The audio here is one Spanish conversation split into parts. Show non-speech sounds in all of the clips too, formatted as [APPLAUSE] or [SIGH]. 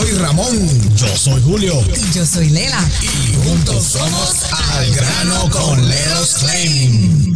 soy Ramón. Yo soy Julio. Y yo soy Lela. Y juntos somos Al Grano con Leros Claim.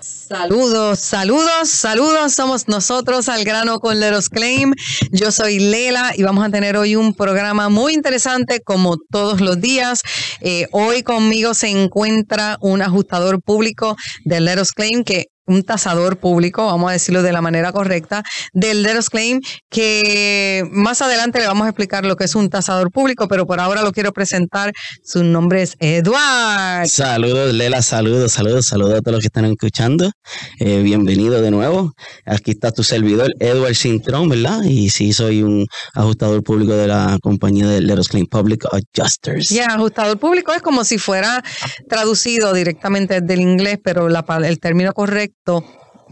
Saludos, saludos, saludos. Somos nosotros al grano con Leros Claim. Yo soy Lela y vamos a tener hoy un programa muy interesante como todos los días. Eh, hoy conmigo se encuentra un ajustador público de Leros Claim que un tasador público, vamos a decirlo de la manera correcta, del Leros Claim, que más adelante le vamos a explicar lo que es un tasador público, pero por ahora lo quiero presentar. Su nombre es Edward. Saludos, Lela, saludos, saludos, saludos a todos los que están escuchando. Eh, bienvenido de nuevo. Aquí está tu servidor, Edward Sintrón, ¿verdad? Y sí, soy un ajustador público de la compañía de Leros Claim Public Adjusters. Ya, ajustador público es como si fuera traducido directamente del inglés, pero la, el término correcto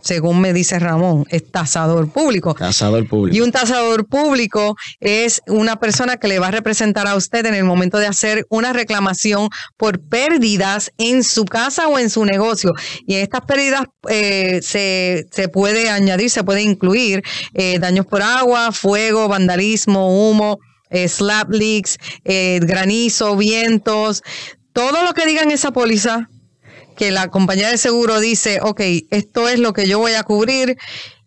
según me dice Ramón, es tasador público. Tasador público. Y un tasador público es una persona que le va a representar a usted en el momento de hacer una reclamación por pérdidas en su casa o en su negocio. Y en estas pérdidas eh, se, puede añadir, se puede incluir eh, daños por agua, fuego, vandalismo, humo. Eh, slap leaks, granizo, vientos, todo lo que digan esa póliza que la compañía de seguro dice, ok, esto es lo que yo voy a cubrir.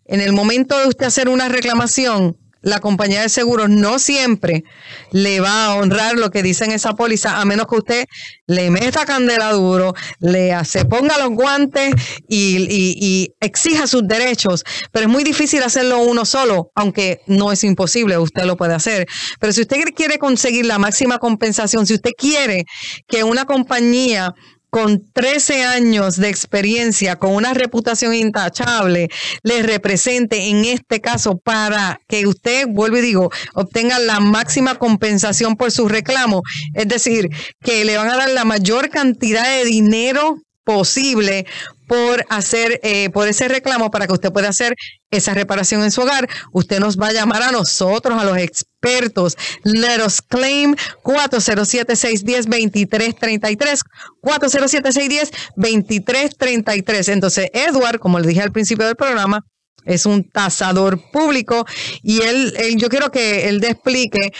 En el momento de usted hacer una reclamación, la compañía de seguros no siempre le va a honrar lo que dice en esa póliza, a menos que usted le meta candela duro, le se ponga los guantes y, y, exija sus derechos. Pero es muy difícil hacerlo uno solo, aunque no es imposible, usted lo puede hacer. Pero si usted quiere conseguir la máxima compensación, si usted quiere que una compañía con 13 años de experiencia, con una reputación intachable, le represente en este caso para que usted, vuelvo y digo, obtenga la máxima compensación por su reclamo. Es decir, que le van a dar la mayor cantidad de dinero posible por hacer, eh, por ese reclamo para que usted pueda hacer esa reparación en su hogar. Usted nos va a llamar a nosotros, a los expertos. Let us claim 407-610-2333. 407-610-2333. Entonces, Edward, como le dije al principio del programa, es un tasador público y él, él yo quiero que él explique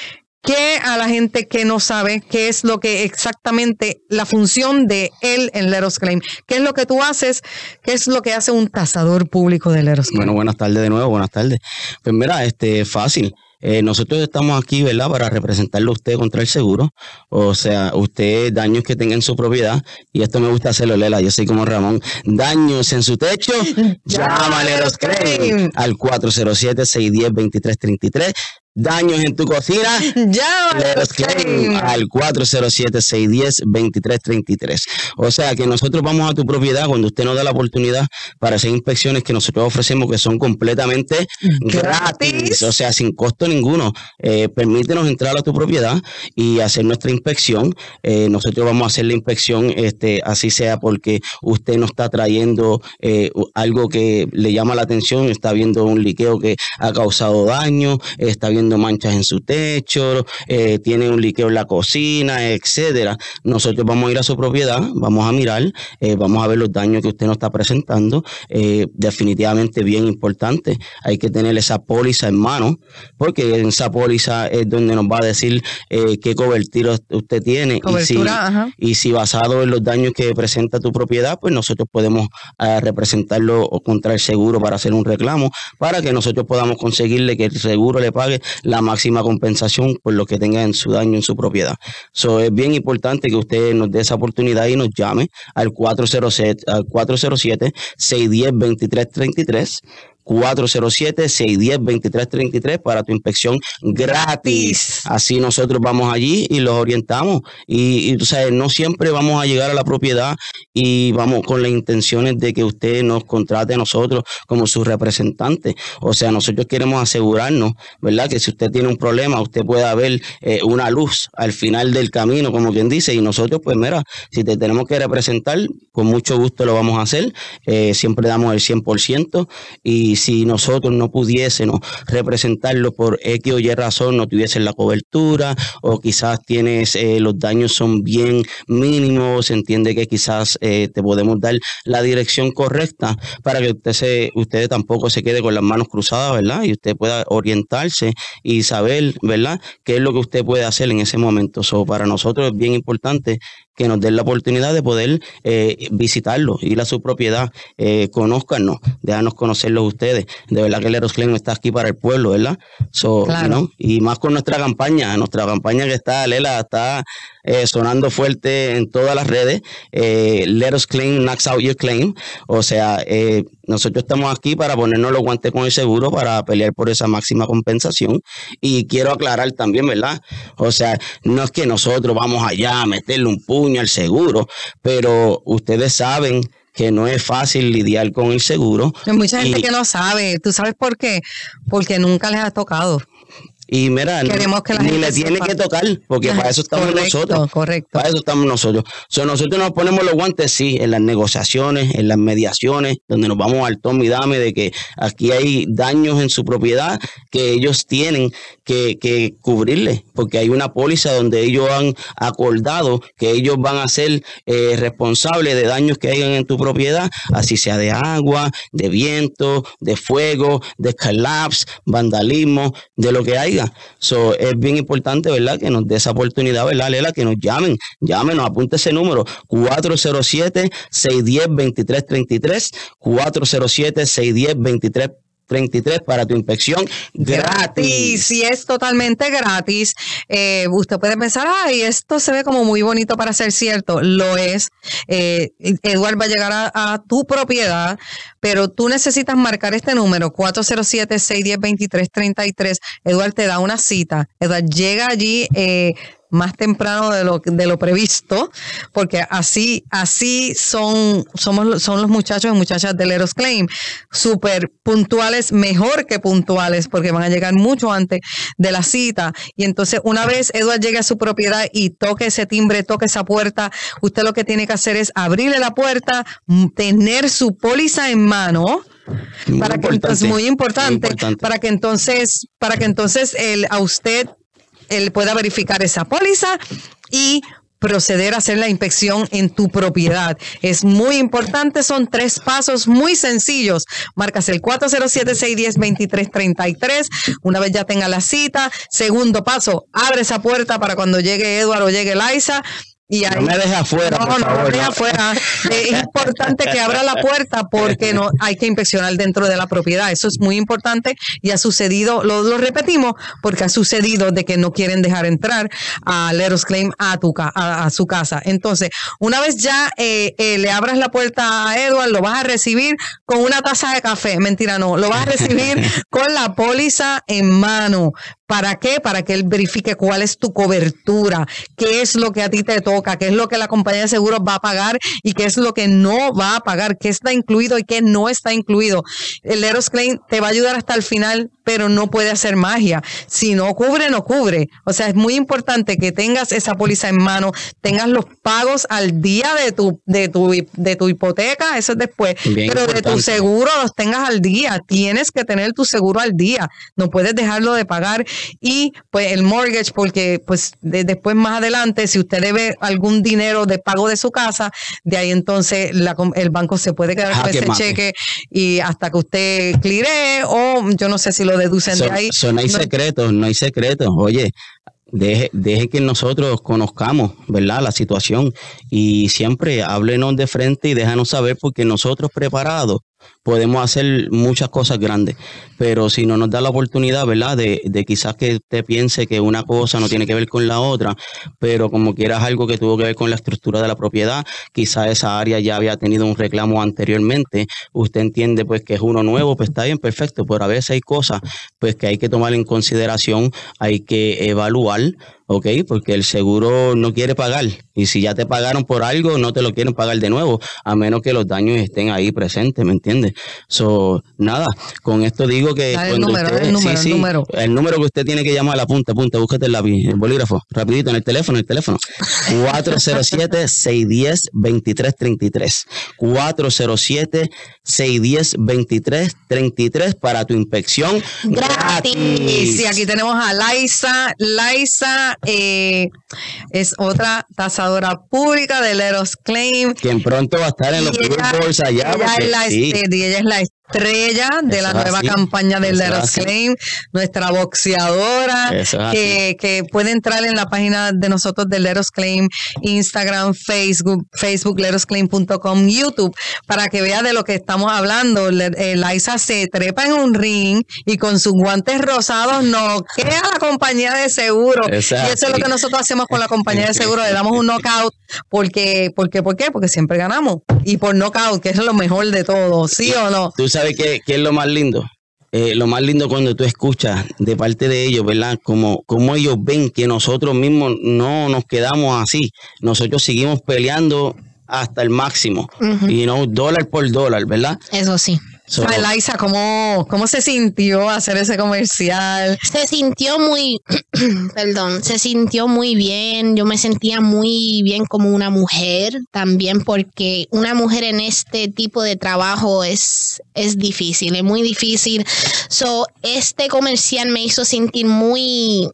¿Qué a la gente que no sabe qué es lo que exactamente la función de él en Leros Claim? ¿Qué es lo que tú haces? ¿Qué es lo que hace un tasador público de Leros Claim? Bueno, buenas tardes de nuevo, buenas tardes. Pues mira, este, fácil. Eh, nosotros estamos aquí, ¿verdad?, para representarlo a usted contra el seguro. O sea, usted, daños que tenga en su propiedad, y esto me gusta hacerlo, Lela, yo soy como Ramón, daños en su techo, [LAUGHS] llámale los claim al 407-610-2333 daños en tu cocina, al 407-610-2333. O sea que nosotros vamos a tu propiedad cuando usted nos da la oportunidad para hacer inspecciones que nosotros ofrecemos que son completamente gratis, o sea, sin costo ninguno. Eh, permítenos entrar a tu propiedad y hacer nuestra inspección. Eh, nosotros vamos a hacer la inspección, este, así sea porque usted nos está trayendo eh, algo que le llama la atención, está viendo un liqueo que ha causado daño, está viendo manchas en su techo, eh, tiene un liqueo en la cocina, etcétera. Nosotros vamos a ir a su propiedad, vamos a mirar, eh, vamos a ver los daños que usted nos está presentando. Eh, definitivamente bien importante. Hay que tener esa póliza en mano, porque en esa póliza es donde nos va a decir qué cobertura usted tiene. y, si, y si basado en los daños que presenta tu propiedad, pues nosotros podemos representarlo contra el seguro para hacer un reclamo, para que nosotros podamos conseguirle que el seguro le pague la máxima compensación por lo que tenga en su daño en su propiedad. So, es bien importante que usted nos dé esa oportunidad y nos llame al 407 al 407 610 2333 407-610-2333 para tu inspección gratis. Así nosotros vamos allí y los orientamos. Y, y tú sabes, no siempre vamos a llegar a la propiedad y vamos con las intenciones de que usted nos contrate a nosotros como su representante. O sea, nosotros queremos asegurarnos, ¿verdad? Que si usted tiene un problema, usted pueda ver eh, una luz al final del camino, como quien dice. Y nosotros, pues mira, si te tenemos que representar, con mucho gusto lo vamos a hacer. Eh, siempre damos el 100% y y si nosotros no pudiésemos representarlo por X o Y razón, no tuviesen la cobertura o quizás tienes eh, los daños son bien mínimos, se entiende que quizás eh, te podemos dar la dirección correcta para que usted se, usted tampoco se quede con las manos cruzadas, ¿verdad? Y usted pueda orientarse y saber, ¿verdad? ¿Qué es lo que usted puede hacer en ese momento? So, para nosotros es bien importante que nos den la oportunidad de poder eh, visitarlo, ir a su propiedad, eh, conózcanos, déjanos conocerlos ustedes. De verdad que Leros Claim está aquí para el pueblo, ¿verdad? So, Y más con nuestra campaña, nuestra campaña que está, Lela, está eh, sonando fuerte en todas las redes. Eh, Let us claim, knocks out your claim. O sea, eh, nosotros estamos aquí para ponernos los guantes con el seguro para pelear por esa máxima compensación. Y quiero aclarar también, ¿verdad? O sea, no es que nosotros vamos allá a meterle un puño al seguro, pero ustedes saben que no es fácil lidiar con el seguro. Hay mucha gente que no sabe. ¿Tú sabes por qué? Porque nunca les ha tocado. Y mira, ni le tiene que tocar, porque para eso estamos nosotros. Correcto. Para eso estamos nosotros. So, nosotros nos ponemos los guantes, sí, en las negociaciones, en las mediaciones, donde nos vamos al tom y dame de que aquí hay daños en su propiedad que ellos tienen que, que cubrirle, porque hay una póliza donde ellos han acordado que ellos van a ser eh, responsables de daños que hayan en tu propiedad, así sea de agua, de viento, de fuego, de collapse, vandalismo, de lo que So, es bien importante, ¿verdad? Que nos dé esa oportunidad, ¿verdad, Lela? Que nos llamen, llámenos, apunte ese número, 407-610-2333, 407-610-2333. 33 para tu inspección gratis. Si es totalmente gratis, eh, usted puede pensar, ay, esto se ve como muy bonito para ser cierto. Lo es. Eh, Eduard va a llegar a, tu propiedad, pero tú necesitas marcar este número, 407-610-2333. Eduard te da una cita. Eduard llega allí. Eh, más temprano de lo, de lo previsto, porque así, así son, somos, son los muchachos y muchachas del Eros Claim, súper puntuales, mejor que puntuales, porque van a llegar mucho antes de la cita. Y entonces, una vez Edward llegue a su propiedad y toque ese timbre, toque esa puerta, usted lo que tiene que hacer es abrirle la puerta, tener su póliza en mano, para que entonces muy importante, muy importante, para que entonces para que entonces el, a usted él pueda verificar esa póliza y proceder a hacer la inspección en tu propiedad. Es muy importante, son tres pasos muy sencillos. Marcas el 407-610-2333. Una vez ya tenga la cita. Segundo paso, abre esa puerta para cuando llegue Eduardo o llegue Liza no me deje afuera. No, no me deje afuera. es importante que abra la puerta porque no hay que inspeccionar dentro de la propiedad. Eso es muy importante y ha sucedido, lo, repetimos, porque ha sucedido de que no quieren dejar entrar a Leros Claim a, tu, a, su casa. Entonces, una vez ya eh, eh, le abras la puerta a Edward, lo vas a recibir con una taza de café. Mentira, no. Lo vas a recibir [LAUGHS] con la póliza en mano. ¿Para qué? Para que él verifique cuál es tu cobertura, qué es lo que a ti te toca, qué es lo que la compañía de seguros va a pagar y qué es lo que no va a pagar, qué está incluido y qué no está incluido. El Eros Claim te va a ayudar hasta el final, pero no puede hacer magia. Si no cubre, no cubre. O sea, es muy importante que tengas esa póliza en mano, tengas los pagos al día de tu, de tu, de tu hipoteca, eso es después, pero de tu seguro los tengas al día. Tienes que tener tu seguro al día. No puedes dejarlo de pagar y pues el mortgage, porque pues después más adelante, si usted debe algún dinero de pago de su casa, de ahí entonces el banco se puede quedar con ese cheque y hasta que usted cleare o yo no sé si lo deducen de ahí. no hay secretos, no hay secretos. Oye, Deje, deje, que nosotros conozcamos, ¿verdad? La situación y siempre háblenos de frente y déjanos saber porque nosotros preparados podemos hacer muchas cosas grandes, pero si no nos da la oportunidad, ¿verdad? De, de, quizás que usted piense que una cosa no tiene que ver con la otra, pero como quieras algo que tuvo que ver con la estructura de la propiedad, quizás esa área ya había tenido un reclamo anteriormente, usted entiende pues que es uno nuevo, pues está bien, perfecto, pero a veces hay cosas pues que hay que tomar en consideración, hay que evaluar ¿ok? Porque el seguro no quiere pagar. Y si ya te pagaron por algo, no te lo quieren pagar de nuevo, a menos que los daños estén ahí presentes, ¿me entiendes? So, nada, con esto digo que el número, el número, el número. El número que usted tiene que llamar a la punta, punta, búscate el lápiz, el bolígrafo, rapidito, en el teléfono, el teléfono. 407-610-2333. 407-610-2333 para tu inspección gratis. Sí, aquí tenemos a Laisa. Laisa eh, es otra tasadora pública de Leros Claim. Quien pronto va a estar en los billboards allá. Ella, es la, ella es la estrella de la nueva campaña del Leros Claim, nuestra boxeadora, que, que, puede entrar en la página de nosotros del Leros Claim, Instagram, Facebook, Facebook, lerosclaim.com, YouTube, para que vea de lo que estamos hablando. Liza se trepa en un ring y con sus guantes rosados noquea a la compañía de seguro. Y eso es lo que nosotros hacemos con la compañía de seguro, le damos un knockout porque, porque, ¿por qué? Porque siempre ganamos. Y por knockout, que es lo mejor de todo, ¿sí o no? Sabes qué, es lo más lindo? Eh, lo más lindo cuando tú escuchas de parte de ellos, ¿verdad? Como, como ellos ven que nosotros mismos no nos quedamos así. Nosotros seguimos peleando hasta el máximo. Y no dólar por dólar, ¿verdad? Eso sí. So, ¿cómo, ¿cómo se sintió hacer ese comercial? Se sintió muy, [CLEARS THROAT] perdón, se sintió muy bien. Yo me sentía muy bien como una mujer también porque una mujer en este tipo de trabajo es, es difícil, es muy difícil. So, este comercial me hizo sentir muy,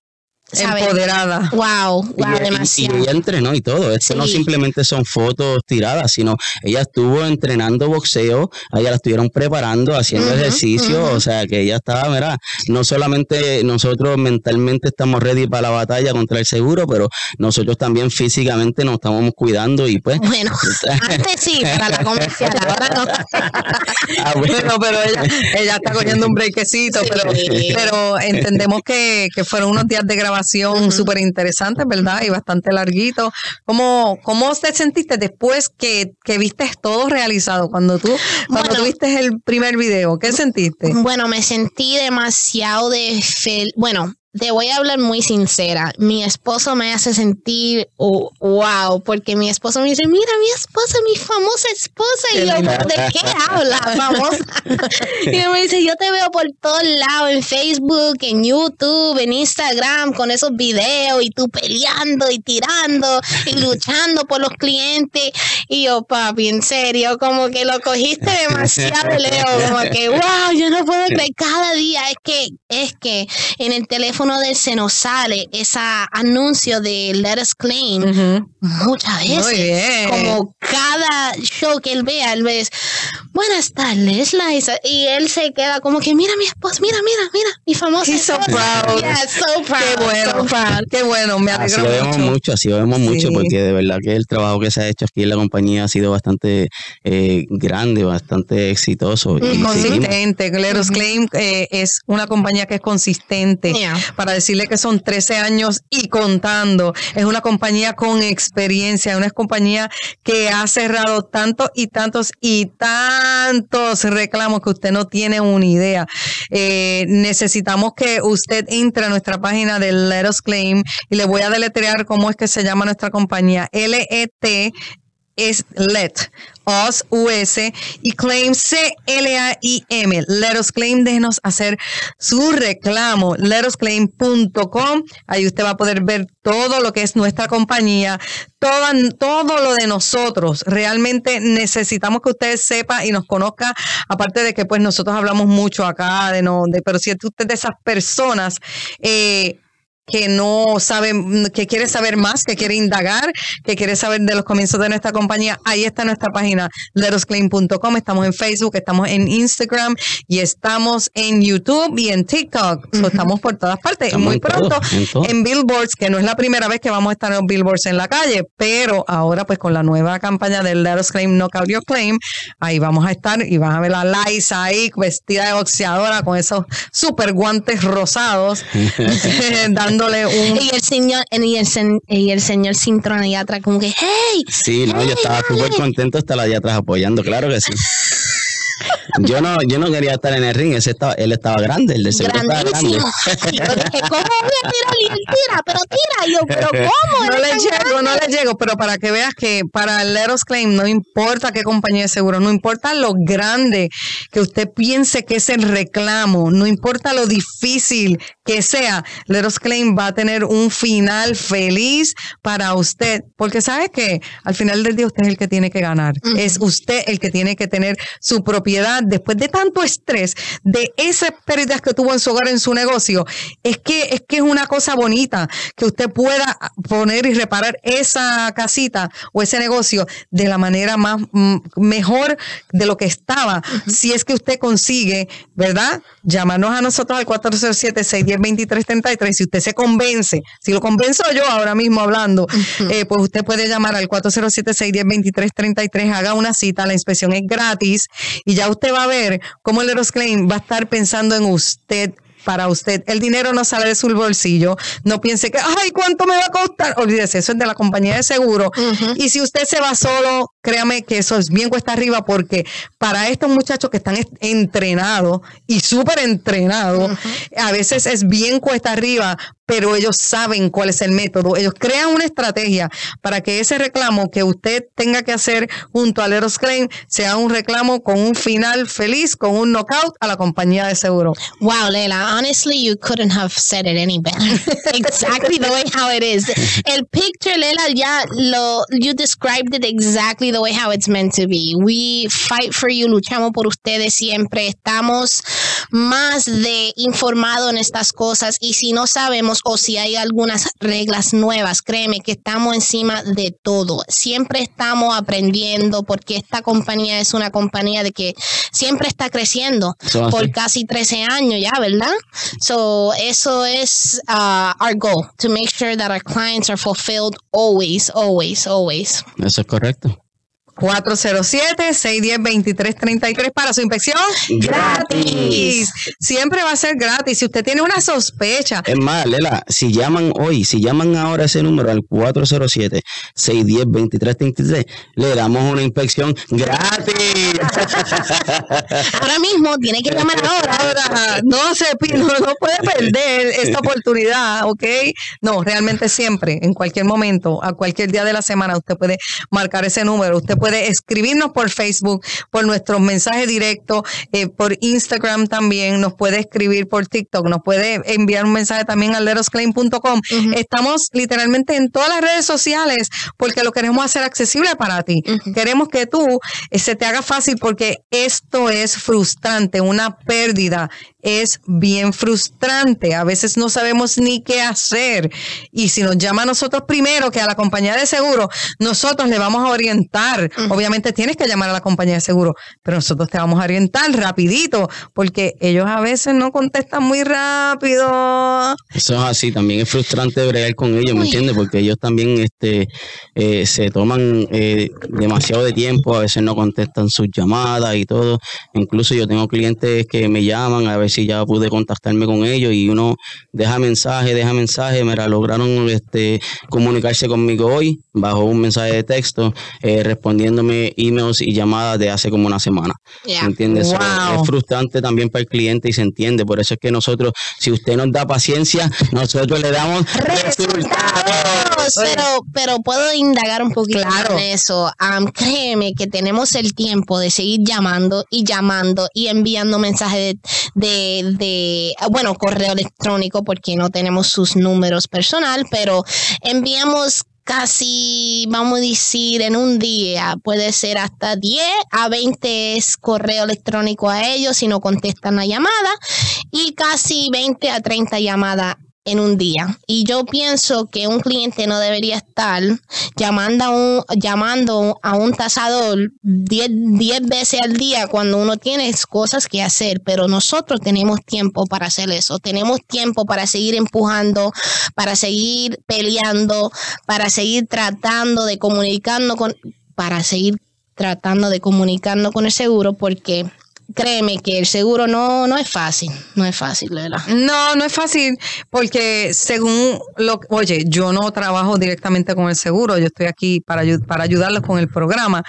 Empoderada. Wow, wow, y, demasiado. Y ella entrenó y todo. Esto no simplemente son fotos tiradas, sino ella estuvo entrenando boxeo, ella la estuvieron preparando, haciendo ejercicio, o sea que ella estaba, mira, no solamente nosotros mentalmente estamos ready para la batalla contra el seguro, pero nosotros también físicamente nos estamos cuidando y pues. Bueno, [LAUGHS] antes sí, para la comercial, ahora no. [LAUGHS] ah, bueno, pero ella, ella está cogiendo un brequecito, pero, pero entendemos que, que fueron unos días de grabación súper interesante, ¿verdad? Y bastante larguito. ¿Cómo, cómo te sentiste después que, que viste todo realizado? Cuando tú, cuando tuviste el primer video, ¿qué sentiste? Bueno, me sentí demasiado de fel bueno, te voy a hablar muy sincera. Mi esposo me hace sentir oh, wow, porque mi esposo me dice, mira, mi esposa, mi famosa esposa. y yo, ¿de qué habla, famosa? [LAUGHS] y me dice, yo te veo por todos lados, en Facebook, en YouTube, en Instagram, con esos videos, y tú peleando y tirando y luchando por los clientes. Y yo, papi, en serio, como que lo cogiste demasiado, Leo, como que, wow, yo no puedo creer, cada día es que, es que en el teléfono de se nos sale ese anuncio de Let Us Claim muchas veces. Como cada show que él vea, él ve, buenas tardes, Liza. Y él se queda como que, mira mi esposa, mira, mira, mira, mi famosa He's so proud. [LAUGHS] so proud. Qué bueno, qué bueno, me alegro así lo vemos mucho. Así lo vemos mucho, porque de verdad que el trabajo que se ha hecho aquí en la compañía ha sido bastante eh, grande, bastante exitoso. Y, consistente. Let Us Claim eh, es una compañía que es consistente para decirle que son 13 años y contando. Es una compañía con experiencia, una compañía que ha cerrado tantos y tantos y tantos reclamos que usted no tiene una idea. Eh, necesitamos que usted entre a nuestra página de Let Us Claim y le voy a deletrear cómo es que se llama nuestra compañía. L-E-T es let, us, us, y claim, C-L-A-I-M. Let us claim, déjenos hacer su reclamo. Letosclaim.com. Ahí usted va a poder ver todo lo que es nuestra compañía, todo, todo lo de nosotros. Realmente necesitamos que usted sepa y nos conozca, aparte de que pues nosotros hablamos mucho acá, de no, de, pero si usted de esas personas, eh, que no sabe, que quiere saber más, que quiere indagar, que quiere saber de los comienzos de nuestra compañía, ahí está nuestra página letosclaim.com, estamos en Facebook, estamos en Instagram y estamos en YouTube y en TikTok. estamos por todas partes. Muy pronto en, Billboards, que no es la primera vez que vamos a estar en Billboards en la calle, pero ahora pues con la nueva campaña del Let Us Claim, Knockout Your Claim, ahí vamos a estar y van a ver a Liza ahí vestida de boxeadora con esos super guantes rosados, [LAUGHS] [LAUGHS] dando y el señor, y el, y el señor Cintrón allá atrás, como que, hey. Sí, no, yo estaba súper contento hasta la de atrás apoyando, claro que sí. [LAUGHS] Yo no, yo no quería estar en el ring, ese estaba, él estaba grande, el de seguro estaba grande. Grandísimo. Y yo dije, ¿cómo voy a tirar? Y él tira, pero tira. Y yo, ¿pero cómo? No le llego, no grande". le llego, pero para que veas que para el Let Us Claim no importa qué compañía de seguro, no importa lo grande que usted piense que es el reclamo, no importa lo difícil que sea, Let Us Claim va a tener un final feliz para usted, porque sabe que al final del día usted es el que tiene que ganar, es usted el que tiene que tener su propiedad después de tanto estrés, de esas pérdidas que tuvo en su hogar, en su negocio, es que es que es una cosa bonita que usted pueda poner y reparar esa casita o ese negocio de la manera más mm, mejor de lo que estaba. Si es que usted consigue, ¿verdad? Llamarnos a nosotros al 407-610-2333. Si usted se convence, si lo convenzo yo ahora mismo hablando, eh, pues usted puede llamar al 407-610-2333, haga una cita, la inspección es gratis y ya usted va a ver cómo el Eros Claim va a estar pensando en usted para usted. El dinero no sale de su bolsillo. No piense que, ay, ¿cuánto me va a costar? Olvídese, eso es de la compañía de seguro. Y si usted se va solo, créame que eso es bien cuesta arriba porque para estos muchachos que están est- entrenados y súper entrenados, a veces es bien cuesta arriba, pero ellos saben cuál es el método. Ellos crean una estrategia para que ese reclamo que usted tenga que hacer junto al Eros Claim sea un reclamo con un final feliz, con un knockout a la compañía de seguro. Wow, Leila, honestly, you couldn't have said it any better. [LAUGHS] exactly the way how it is. El picture, Leila, ya lo, you described it exactly the way how it's meant to be. We fight for you, luchamos por ustedes siempre. Estamos más de informados en estas cosas y si no sabemos o si hay algunas reglas nuevas, créeme que estamos encima de todo. Siempre estamos aprendiendo porque esta compañía es una compañía de que siempre está creciendo por casi 13 años ya, ¿verdad? So, eso es uh, our goal, to make sure that our clients are fulfilled always, always, always. Eso es correcto. 407-610-2333 para su inspección Gratis. Siempre va a ser gratis. Si usted tiene una sospecha, Es más, Lela, si llaman hoy, si llaman ahora ese número al 407-610-2333, le damos una inspección gratis. Ahora mismo tiene que llamar [LAUGHS] ahora. ahora no se no, no puede perder esta oportunidad, ¿ok? No, realmente siempre, en cualquier momento, a cualquier día de la semana, usted puede marcar ese número. Usted puede escribirnos por Facebook, por nuestros mensajes directos, eh, por Instagram también, nos puede escribir por TikTok, nos puede enviar un mensaje también al lerosclaim.com. Estamos literalmente en todas las redes sociales porque lo queremos hacer accesible para ti. Queremos que tú eh, se te haga fácil porque esto es frustrante, una pérdida es bien frustrante. A veces no sabemos ni qué hacer. Y si nos llama a nosotros primero que a la compañía de seguro, nosotros le vamos a orientar. Obviamente tienes que llamar a la compañía de seguro, pero nosotros te vamos a orientar rapidito porque ellos a veces no contestan muy rápido. Eso es así, también es frustrante bregar con ellos, ¿me entiendes? Porque ellos también este, eh, se toman eh, demasiado de tiempo, a veces no contestan sus llamadas y todo. Incluso yo tengo clientes que me llaman a ver si ya pude contactarme con ellos y uno deja mensaje, deja mensaje, mira, lograron este, comunicarse conmigo hoy bajo un mensaje de texto, eh, respondiéndome emails y llamadas de hace como una semana. Yeah. ¿Me entiendes? So, Wow. es frustrante también para el cliente y se entiende. Por eso es que nosotros, si usted nos da paciencia, nosotros le damos resultados. Pero, pero puedo indagar un poquito Claro. en eso. Am, créeme que tenemos el tiempo de seguir llamando y llamando y enviando mensajes de, de, de, bueno, correo electrónico porque no tenemos sus números personal, pero enviamos casi, vamos a decir, en un día, puede ser hasta 10 a 20 es correo electrónico a ellos si no contestan la llamada y casi 20 a 30 llamadas en un día. Y yo pienso que un cliente no debería estar llamando a un, llamando a un tasador 10 10 veces al día cuando uno tiene cosas que hacer, pero nosotros tenemos tiempo para hacer eso. Tenemos tiempo para seguir empujando, para seguir peleando, para seguir tratando de comunicando con, para seguir tratando de comunicarnos con el seguro porque créeme que el seguro no, no es fácil, no es fácil, ¿verdad? No, no es fácil porque según lo oye, yo no trabajo directamente con el seguro, yo estoy aquí para, para ayudarlos con el programa,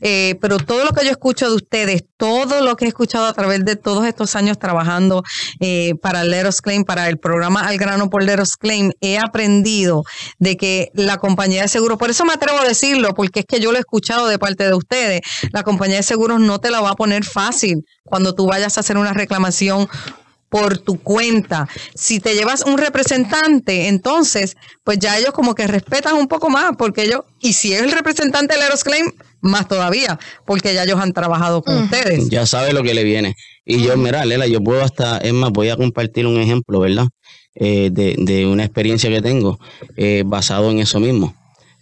eh, pero todo lo que yo escucho de ustedes, todo lo que he escuchado a través de todos estos años trabajando eh, para Leros Claim, para el programa Al Grano por Leros Claim, he aprendido de que la compañía de seguros, por eso me atrevo a decirlo, porque es que yo lo he escuchado de parte de ustedes, la compañía de seguros no te la va a poner fácil cuando tú vayas a hacer una reclamación por tu cuenta. Si te llevas un representante, entonces, pues ya ellos como que respetan un poco más, porque ellos, y si es el representante del Claim, más todavía, porque ya ellos han trabajado con ustedes. Ya sabe lo que le viene. Y yo, mira, Lela, yo puedo hasta, es más, voy a compartir un ejemplo, ¿verdad? Eh, de, de, una experiencia que tengo eh, basado en eso mismo.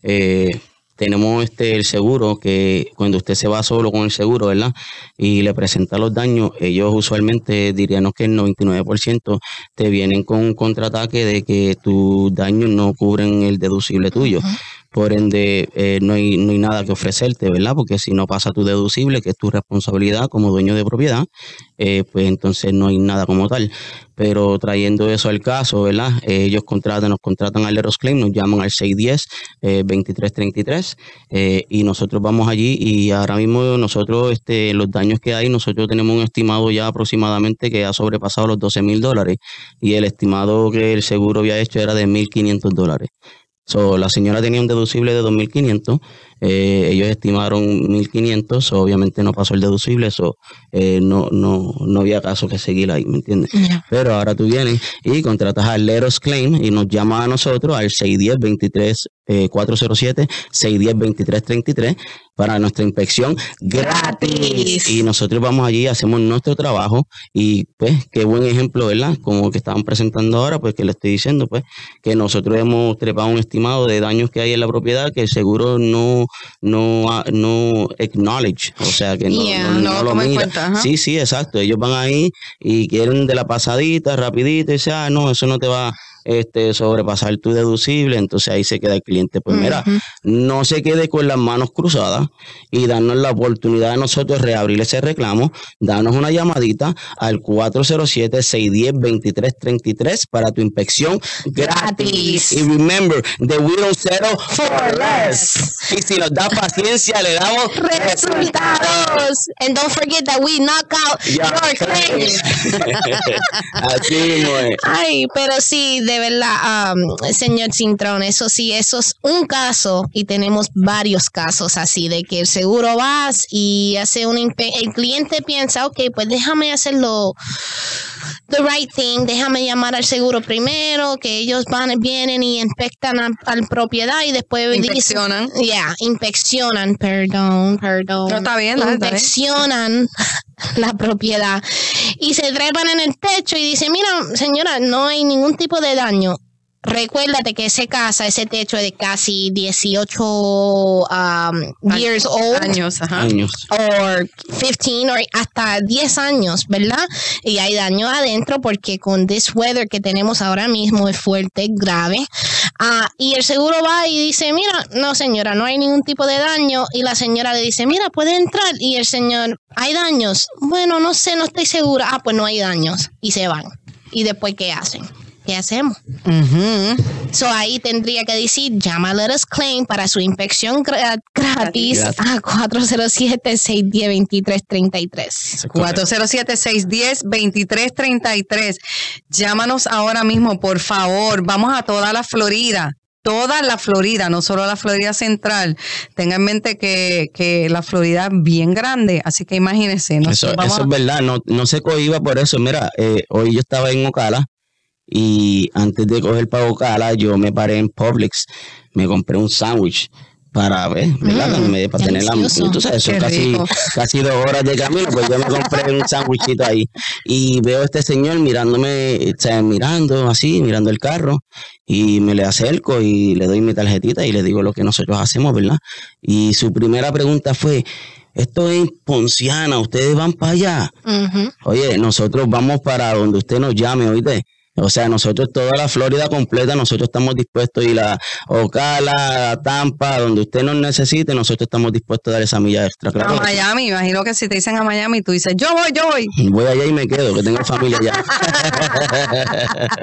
Eh, tenemos este el seguro que cuando usted se va solo con el seguro, ¿verdad? Y le presenta los daños, ellos usualmente dirían que el 99% te vienen con un contraataque de que tus daños no cubren el deducible tuyo. Por ende, eh, no, hay, no hay nada que ofrecerte, ¿verdad? Porque si no pasa tu deducible, que es tu responsabilidad como dueño de propiedad, eh, pues entonces no hay nada como tal. Pero trayendo eso al caso, ¿verdad? Eh, ellos contratan, nos contratan al Eros Claim, nos llaman al 610-2333 y nosotros vamos allí y ahora mismo nosotros, este, los daños que hay, nosotros tenemos un estimado ya aproximadamente que ha sobrepasado los 12 mil dólares y el estimado que el seguro había hecho era de 1.500 dólares. So, la señora tenía un deducible de 2.500, eh, ellos estimaron 1.500, obviamente no pasó el deducible, eso eh, no, no, no había caso que seguir ahí, ¿me entiendes? Pero ahora tú vienes y contratas al Leros Claim y nos llamas a nosotros al 610-23 407 610-2333 para nuestra inspección gratis. Y nosotros vamos allí, hacemos nuestro trabajo y pues qué buen ejemplo, ¿verdad? Como que estaban presentando ahora, pues que le estoy diciendo, pues que nosotros hemos trepado un estimado de daños que hay en la propiedad que el seguro no, no, no acknowledge, o sea que no, lo mira. sí, sí, exacto. Ellos van ahí y quieren de la pasadita, rapidito, y dicen, ah, no, eso no te va este, sobrepasar tu deducible, entonces ahí se queda el cliente. Pues mira, no se quede con las manos cruzadas y darnos la oportunidad de nosotros reabrir ese reclamo, darnos una llamadita al 407-610-2333 para tu inspección gratis. Y remember, the we don't settle for less. Y si nos da paciencia, le damos resultados. And don't forget that we knock out your claims. [LAUGHS] Así es. Ay, pero sí, de verdad, señor Cintrón, eso sí, eso es un caso y tenemos varios casos así de que el seguro vas y hace un el cliente piensa, ok, pues déjame hacerlo the right thing, déjame llamar al seguro primero, que ellos van, vienen y inspectan al propiedad y después inspeccionan. Ya, yeah, inspeccionan, perdón, perdón. No está bien, inspeccionan la propiedad y se trepan en el techo y dicen, mira, señora, no hay ningún tipo de daño recuérdate que esa casa, ese techo es de casi 18 um, years old. Años, ajá. Años. O 15 o hasta 10 años, ¿verdad? Y hay daño adentro porque con this weather que tenemos ahora mismo es fuerte, grave. Ah, y el seguro va y dice, mira, no señora, no hay ningún tipo de daño. Y la señora le dice, mira, puede entrar. Y el señor, ¿hay daños? Bueno, no sé, no estoy segura. Ah, pues no hay daños. Y se van. ¿Y después qué hacen? ¿Qué hacemos? So ahí tendría que decir, llama a Let Us Claim para su inspección gratis, a 407-610-2333. 407-610-2333. Llámanos ahora mismo, por favor. Vamos a toda la Florida toda la Florida, no solo la Florida central. Tenga en mente que, la Florida es bien grande, así que imagínense. Eso, es verdad, no, no se cohiba por eso. Mira, eh, hoy yo estaba en Ocala y antes de coger para Ocala, yo me paré en Publix, me compré un sándwich para ver, ¿verdad? Mm, para tener la tú sabes, eso casi, casi dos horas de camino, pues yo me compré un sándwichito ahí y veo a este señor mirándome, o mirando así, mirando el carro y me le acerco y le doy mi tarjetita y le digo lo que nosotros hacemos, ¿verdad? Y su primera pregunta fue, esto es Ponciana, ustedes van para allá. Oye, nosotros vamos para donde usted nos llame, oíste O sea, nosotros toda la Florida completa, nosotros estamos dispuestos y la Ocala, Tampa, donde usted nos necesite, nosotros estamos dispuestos a dar esa milla extra. a Miami, imagino que si te dicen a Miami, tú dices, yo voy, yo voy. Voy allá y me quedo, que tengo familia allá. [LAUGHS]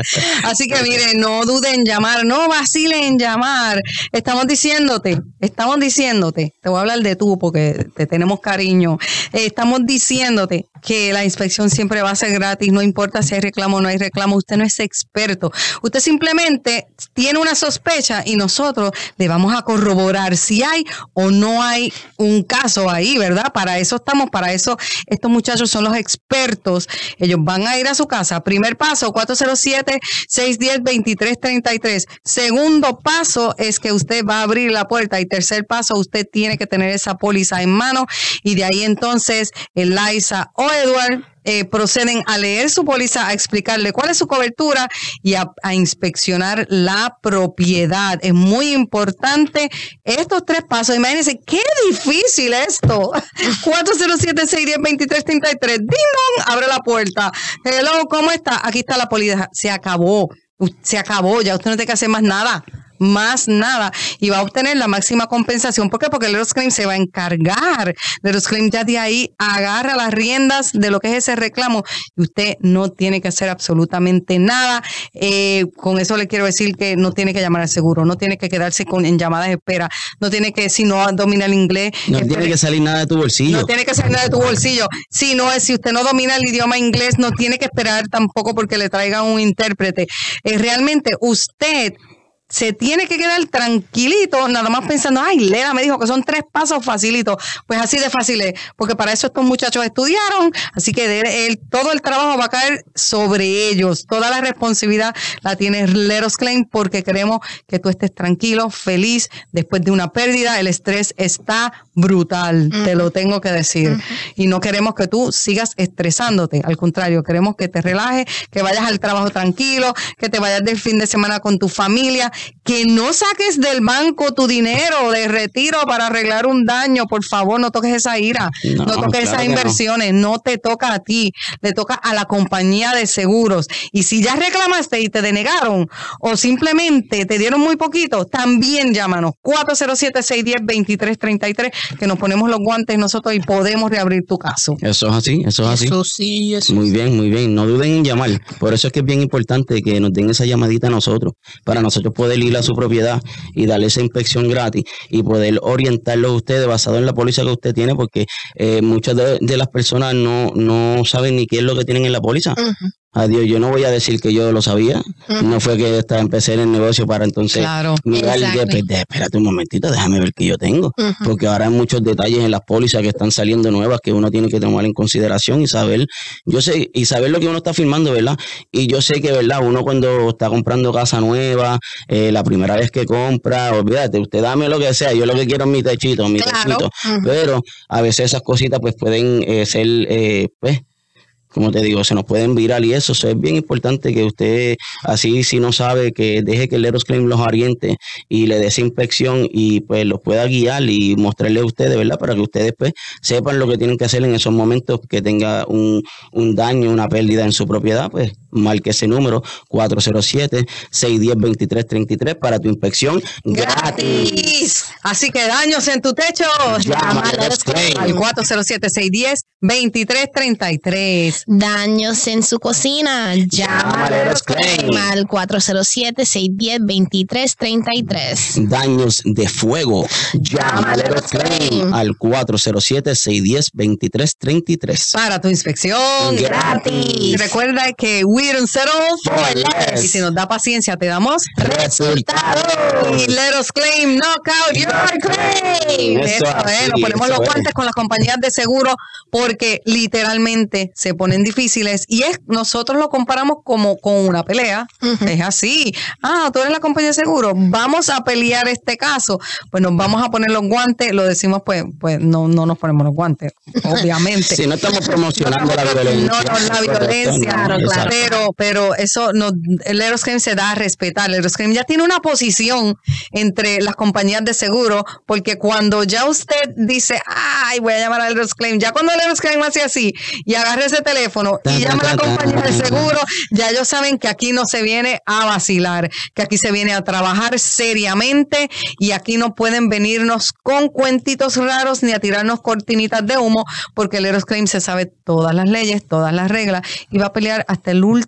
Así que mire, no duden en llamar, no vacilen en llamar. Estamos diciéndote, estamos diciéndote, te voy a hablar de tú porque te tenemos cariño. estamos diciéndote que la inspección siempre va a ser gratis, no importa si hay reclamo o no hay reclamo, usted no es experto. Usted simplemente tiene una sospecha y nosotros le vamos a corroborar si hay o no hay un caso ahí, ¿verdad? Para eso estamos, para eso estos muchachos son los expertos. Ellos van a ir a su casa. Primer paso, 407-610-2333. Segundo paso es que usted va a abrir la puerta y tercer paso, usted tiene que tener esa póliza en mano y de ahí entonces el Liza o Edward eh, proceden a leer su póliza, a explicarle cuál es su cobertura y a, inspeccionar la propiedad. Es muy importante estos tres pasos. Imagínense qué difícil esto. [LAUGHS] 407-610-2333. Ding abre la puerta. Hello, ¿cómo está? Aquí está la póliza. Se acabó. Se acabó. Ya usted no tiene que hacer más nada más nada y va a obtener la máxima compensación. ¿Por qué? Porque el Claim se va a encargar. los Claim ya de ahí agarra las riendas de lo que es ese reclamo y usted no tiene que hacer absolutamente nada. Eh, con eso le quiero decir que no tiene que llamar al seguro, no tiene que quedarse con, en llamadas de espera, no tiene que, si no domina el inglés. No tiene que salir nada de tu bolsillo. No tiene que salir nada de tu bolsillo. Si no es, si usted no domina el idioma inglés, no tiene que esperar tampoco porque le traiga un intérprete. Eh, realmente usted se tiene que quedar tranquilito, nada más pensando, ay, Lea me dijo que son tres pasos facilitos. Pues así de fácil es, porque para eso estos muchachos estudiaron, así que todo el trabajo va a caer sobre ellos. Toda la responsabilidad la tiene Leros Claim porque queremos que tú estés tranquilo, feliz, después de una pérdida. El estrés está brutal, te lo tengo que decir. Y no queremos que tú sigas estresándote, al contrario, queremos que te relajes, que vayas al trabajo tranquilo, que te vayas del fin de semana con tu familia que no saques del banco tu dinero de retiro para arreglar un daño, por favor, no toques esa ira, no, toques esas inversiones, no. te toca a ti, le toca a la compañía de seguros. Y si ya reclamaste y te denegaron o simplemente te dieron muy poquito, también llámanos 407-610-2333, que nos ponemos los guantes nosotros y podemos reabrir tu caso. Eso es así, eso es así. Eso sí, eso Muy bien, muy bien. No duden en llamar. Por eso es que es bien importante que nos den esa llamadita a nosotros, para nosotros poder ir a su propiedad y darle esa inspección gratis y poder orientarlo a ustedes basado en la póliza que usted tiene, porque eh, muchas de, las personas no, no saben ni qué es lo que tienen en la póliza. Adiós, yo no voy a decir que yo lo sabía. No fue que estaba, empecé en el negocio para entonces claro, mirar y pues, espérate un momentito, déjame ver qué yo tengo. Porque ahora hay muchos detalles en las pólizas que están saliendo nuevas que uno tiene que tomar en consideración y saber, yo sé, y saber lo que uno está firmando, ¿verdad? Y yo sé que, ¿verdad? Uno cuando está comprando casa nueva, eh, la primera vez que compra, olvídate, usted dame lo que sea, yo lo que quiero es mi techito, mi techito. Pero a veces esas cositas pues pueden eh, ser, eh, pues, como te digo, se nos pueden virar y eso, es bien importante que usted, así si no sabe, que deje que el Eros Claim los oriente y le dé inspección y pues los pueda guiar y mostrarle a ustedes, ¿verdad? Para que ustedes pues sepan lo que tienen que hacer en esos momentos que tenga un, un daño, una pérdida en su propiedad, pues marque ese número 407-610-2333 para tu inspección gratis. Así que daños en tu techo, llama al 407-610-2333. Daños en su cocina, llama al 407-610-2333. Daños de fuego, llama al 407-610-2333. Para tu inspección gratis. Recuerda que y si nos da paciencia, te damos resultados. Y let us claim knockout your claim. Eso, es, nos ponemos los guantes con las compañías de seguro porque literalmente se ponen difíciles y es nosotros lo comparamos como con una pelea. Es así. Ah, tú eres la compañía de seguro. Vamos a pelear este caso. Pues nos vamos a poner los guantes. Lo decimos, pues, pues no, no nos ponemos los guantes, obviamente. [LAUGHS] si no estamos promocionando la violencia. No, no, la violencia, claro, claro pero, eso no, el Aeroscreen se da a respetar. El Aeroscreen ya tiene una posición entre las compañías de seguro, porque cuando ya usted dice, ay, voy a llamar al Aerosclaim, ya cuando el Aerosclaim hace así y agarre ese teléfono, y llama a la compañía de seguro, ya ellos saben que aquí no se viene a vacilar, que aquí se viene a trabajar seriamente y aquí no pueden venirnos con cuentitos raros ni a tirarnos cortinitas de humo, porque el Eros Claim se sabe todas las leyes, todas las reglas y va a pelear hasta el último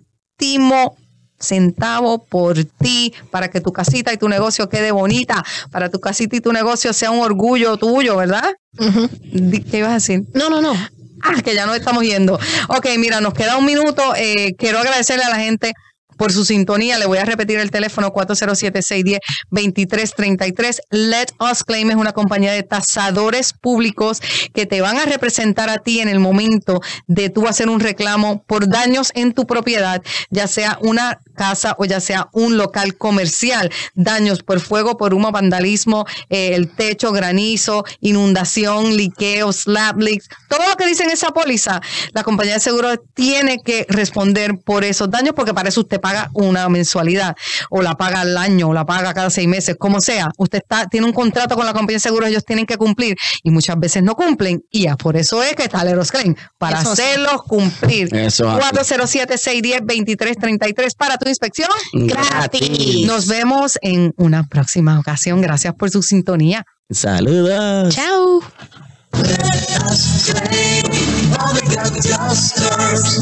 centavo por ti, para que tu casita y tu negocio quede bonita, para tu casita y tu negocio sea un orgullo tuyo, ¿verdad? ¿Qué ibas a decir? No, no, no. Ah, que ya nos estamos yendo. Ok, mira, nos queda un minuto. Eh, quiero agradecerle a la gente por su sintonía. Le voy a repetir el teléfono 407-610-2333. Let Us Claim es una compañía de tasadores públicos que te van a representar a ti en el momento de tú hacer un reclamo por daños en tu propiedad, ya sea una casa o ya sea un local comercial. Daños por fuego, por humo, vandalismo, eh, el techo, granizo, inundación, liqueo, slab leaks, todo lo que dice en esa póliza, la compañía de seguros tiene que responder por esos daños porque para eso usted paga una mensualidad o la paga al año o la paga cada seis meses, como sea. Usted está, tiene un contrato con la compañía de seguros, ellos tienen que cumplir y muchas veces no cumplen. Y ya por eso es que está Leros Claim, para hacerlos cumplir. 407-610-2333 para tu inspección Gratis. Nos vemos en una próxima ocasión. Gracias por su sintonía. Saludos. Chao.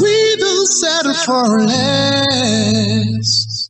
We will settle for less.